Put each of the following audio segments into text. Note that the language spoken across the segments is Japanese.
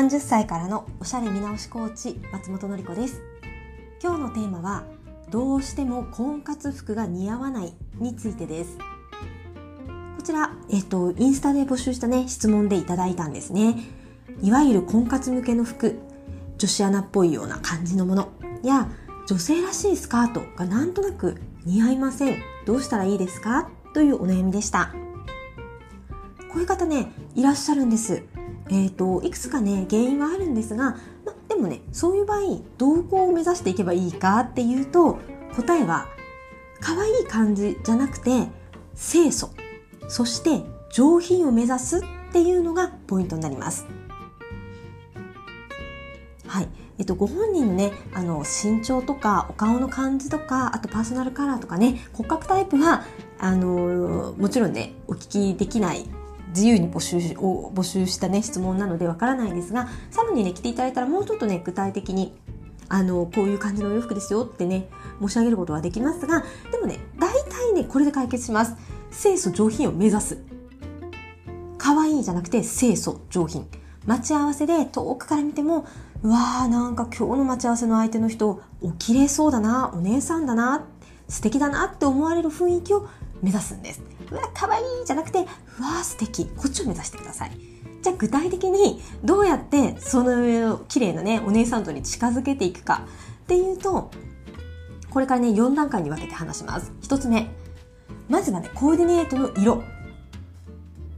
30歳からのおしゃれ見直しコーチ松本の子です今日のテーマはどうしても婚活服が似合わないについてですこちら、えっと、インスタで募集したね、質問でいただいたんですね。いわゆる婚活向けの服、女子アナっぽいような感じのものや、女性らしいスカートがなんとなく似合いません。どうしたらいいですか？というお悩みでした。こういう方ね、いらっしゃるんです。え、ー、と、いくつかね、原因はあるんですが、ま、でもね、そういう場合、どうこを目指していけばいいかっていうと、答えは、可愛い感じじゃなくて、清楚。そして上品を目指すっていうのがポイントになります。はい。えっと、ご本人のね、あの、身長とか、お顔の感じとか、あとパーソナルカラーとかね、骨格タイプは、あの、もちろんね、お聞きできない自由に募集を募集したね質問なのでわからないですがさらにね来ていただいたらもうちょっとね具体的にあのこういう感じのお洋服ですよってね申し上げることはできますがでもね大体ねこれで解決します。清楚上品を目指す。可愛いじゃなくて清楚上品。待ち合わせで遠くから見てもうわーなんか今日の待ち合わせの相手の人お綺麗そうだなお姉さんだな素敵だなって思われる雰囲気を目指すんです。うわ可愛いじゃなくてうわ素敵こっちを目指してください。じゃあ具体的にどうやってその綺麗なねお姉さんとに近づけていくか。っていうとこれからね4段階に分けて話します。1つ目。まずはねコーディネートの色。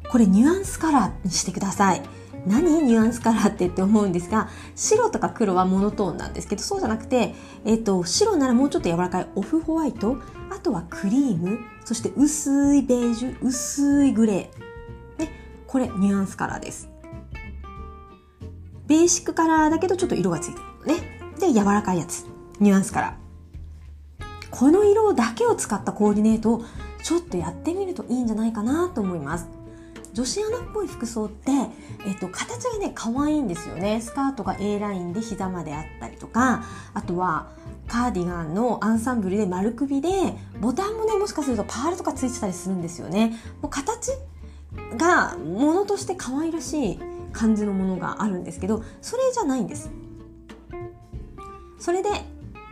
これニュアンスカラーにしてください。何ニュアンスカラーってって思うんですが白とか黒はモノトーンなんですけどそうじゃなくて、えっと、白ならもうちょっと柔らかいオフホワイト。あとはクリームそして薄いベージュ薄いグレー、ね、これニュアンスカラーです。ベーシックカラーだけどちょっと色がついてるのね。で柔らかいやつ。ニュアンスカラー。この色だけを使ったコーディネートをちょっとやってみるといいんじゃないかなと思います。女子アナっぽい服装って、えっと、形がね、可愛いんですよね。スカートが A ラインで膝まであったりとか、あとは、カーディガンのアンサンブルで丸首で、ボタンもね、もしかするとパールとかついてたりするんですよね。もう形が、ものとして可愛らしい感じのものがあるんですけど、それじゃないんです。それで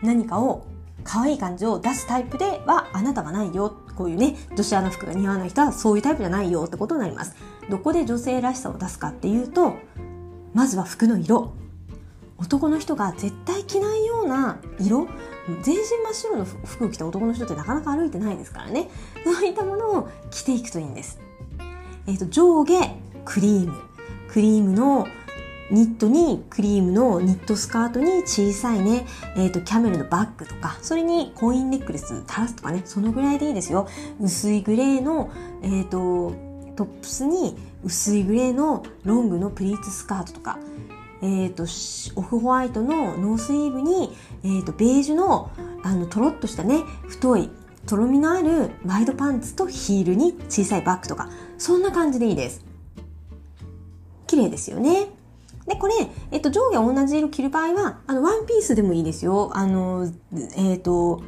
何かを可愛い感じを出すタイプではあなたはないよ。こういうね、女子アナ服が似合わない人はそういうタイプじゃないよってことになります。どこで女性らしさを出すかっていうと、まずは服の色。男の人が絶対着ないような色全身真っ白の服を着た男の人ってなかなか歩いてないですからね。そういったものを着ていくといいんです。えっ、ー、と、上下クリーム。クリームのニットにクリームのニットスカートに小さいね、えっ、ー、と、キャメルのバッグとか、それにコインネックレス垂らすとかね、そのぐらいでいいですよ。薄いグレーの、えっ、ー、と、トップスに薄いグレーのロングのプリーツスカートとか、えっ、ー、と、オフホワイトのノースリーブに、えっ、と、ベージュの、あの、とろっとしたね、太い、とろみのあるワイドパンツとヒールに小さいバッグとか、そんな感じでいいです。綺麗ですよね。で、これ、えっと、上下同じ色着る場合は、あの、ワンピースでもいいですよ。あの、えっと、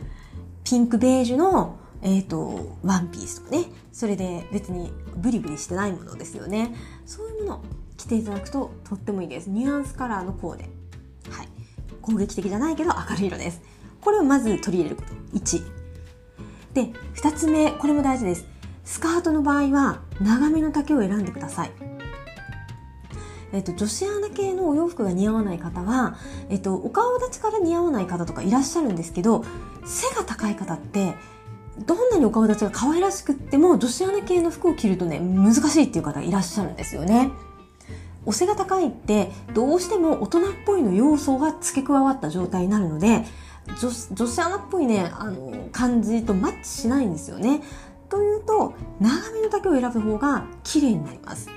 ピンクベージュの、えっと、ワンピースとかね。それで別にブリブリしてないものですよね。そういうもの着ていただくととってもいいです。ニュアンスカラーのコーデ。はい。攻撃的じゃないけど明るい色です。これをまず取り入れること。1。で、2つ目、これも大事です。スカートの場合は長めの丈を選んでください。えっと、女子アナ系のお洋服が似合わない方は、えっと、お顔立ちから似合わない方とかいらっしゃるんですけど、背が高い方って、どんなにお顔立ちが可愛らしくっても、女子アナ系の服を着るとね、難しいっていう方いらっしゃるんですよね。お背が高いって、どうしても大人っぽいの要素が付け加わった状態になるので、女女子アナっぽいね、あの、感じとマッチしないんですよね。というと、長めの丈を選ぶ方が綺麗になります。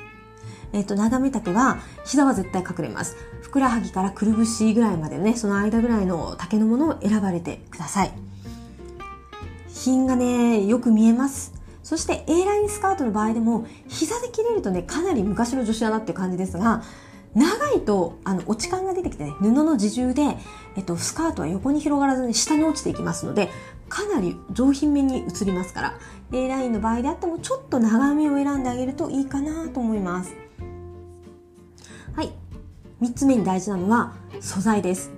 えっ、と、長め丈は、膝は絶対隠れます。ふくらはぎからくるぶしぐらいまでね、その間ぐらいの丈のものを選ばれてください。品がね、よく見えます。そして A ラインスカートの場合でも、膝で切れるとね、かなり昔の女子アナっていう感じですが、長いと、あの、落ち感が出てきてね、布の自重で、えっと、スカートは横に広がらずに下に落ちていきますので、かなり上品めに映りますから、A ラインの場合であっても、ちょっと長めを選んであげるといいかなと思います。3つ目に大事なのは素材です。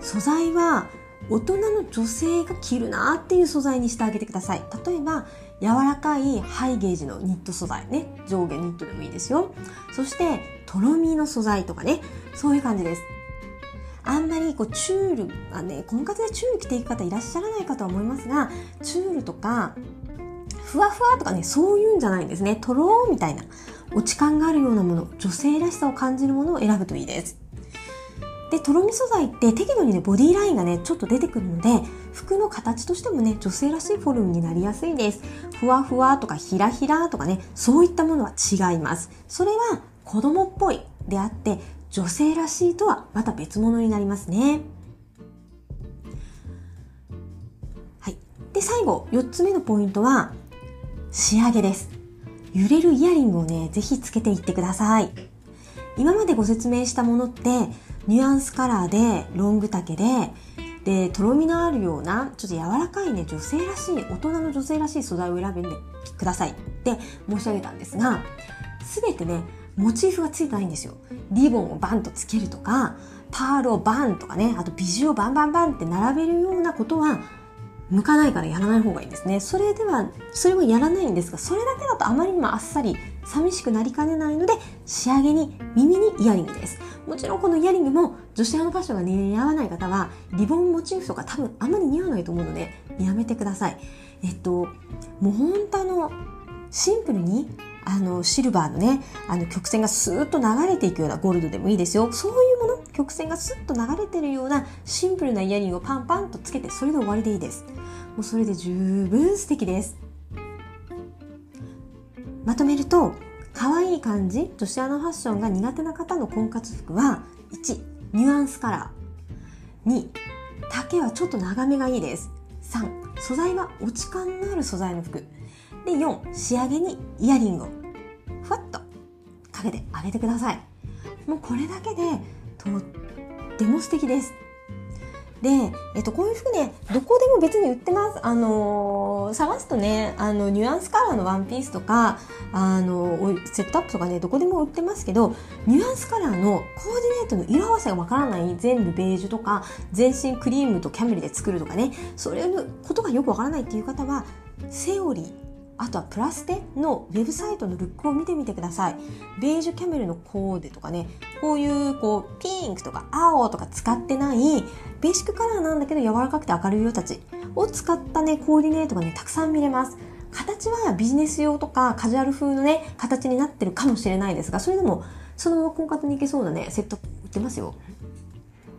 素材は大人の女性が着るなっていう素材にしてあげてください。例えば柔らかいハイゲージのニット素材ね。上下ニットでもいいですよ。そしてとろみの素材とかね。そういう感じです。あんまりこうチュールあね婚活でチュール着ていく方いらっしゃらないかとは思いますがチュールとかふわふわとかねそういうんじゃないんですね。とろーみたいな落ち感があるようなもの女性らしさを感じるものを選ぶといいです。でとろみ素材って適度にねボディラインがねちょっと出てくるので服の形としてもね女性らしいフォルムになりやすいです。ふわふわとかひらひらとかねそういったものは違います。それは子供っぽいであって女性らしいとはまた別物になりますね。はい。で最後4つ目のポイントは仕上げです。揺れるイヤリングをねぜひつけていってください。今までご説明したものってニュアンスカラーでロング丈ででとろみのあるようなちょっと柔らかいね女性らしい大人の女性らしい素材を選んでください。って申し上げたんですが全てねモチーフがついてないんですよ。リボンをバンとつけるとかパールをバンとかねあとビジュをバンバンバンって並べるようなことは向かないからやらない方がいいんですね。それではそれもやらないんですがそれだけだとあまりにもあっさり寂しくなりかねないので仕上げに耳にイヤリングです。もちろんこのイヤリングも女子アナファッションが似合わない方はリボンモチーフとか多分あまり似合わないと思うのでやめてください。えっともう本当あのシンプルにあのシルバーのねあの曲線がスーッと流れていくようなゴールドでもいいですよ。そういう曲線がスッと流れてるようなシンプルなイヤリングをパンパンとつけてそれで終わりでいいです。もうそれで十分素敵です。まとめると可愛い感じ女子アナファッションが苦手な方の婚活服は1ニュアンスカラー。2丈はちょっと長めがいいです。3素材は落ち感のある素材の服。で4仕上げにイヤリングを。ふわっと。かけてあげてください。もうこれだけでとっても素敵ですで、えっと、こういう服ね、どこでも別に売ってます。あのー、探すとね、あの、ニュアンスカラーのワンピースとか、あの、セットアップとかね、どこでも売ってますけど、ニュアンスカラーのコーディネートの色合わせがわからない、全部ベージュとか、全身クリームとキャメルで作るとかね、それのことがよくわからないっていう方は、セオリー、あとはプラステのウェブサイトのルックを見てみてください。ベージュキャメルのコーデとかね、こういうこうピンクとか青とか使ってないベーシックカラーなんだけど柔らかくて明るい色たちを使ったね、コーディネートがね、たくさん見れます。形はビジネス用とかカジュアル風のね、形になってるかもしれないですが、それでもそのまま婚活に行けそうなね、セット売ってますよ。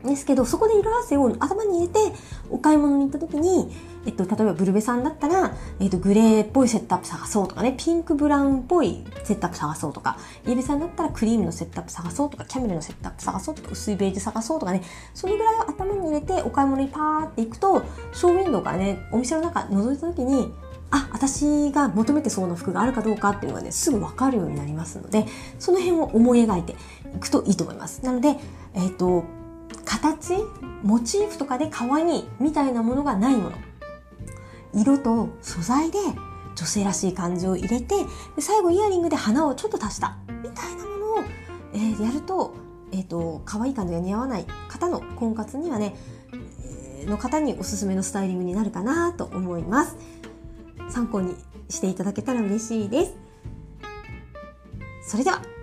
ですけど、そこで色合わせを頭に入れて、お買い物に行った時に、えっと、例えばブルベさんだったら、えっと、グレーっぽいセットアップ探そうとかね、ピンクブラウンっぽいセットアップ探そうとか、イエベさんだったらクリームのセットアップ探そうとか、キャメルのセットアップ探そうとか、薄いベージュ探そうとかね、そのぐらいを頭に入れてお買い物にパーって行くと、ショーウィンドウからね、お店の中覗いた時に、あ、私が求めてそうな服があるかどうかっていうのがね、すぐわかるようになりますので、その辺を思い描いていくといいと思います。なので、えっ、と、形モチーフとかで可愛いみたいなものがないもの。色と素材で女性らしい感じを入れて最後イヤリングで花をちょっと足した。みたいなものを、えー、やると,、えーと、可愛い感じが似合わない方の婚活にはね、えー、の方におすすめのスタイリングになるかなと思います。参考にしていただけたら嬉しいです。それでは。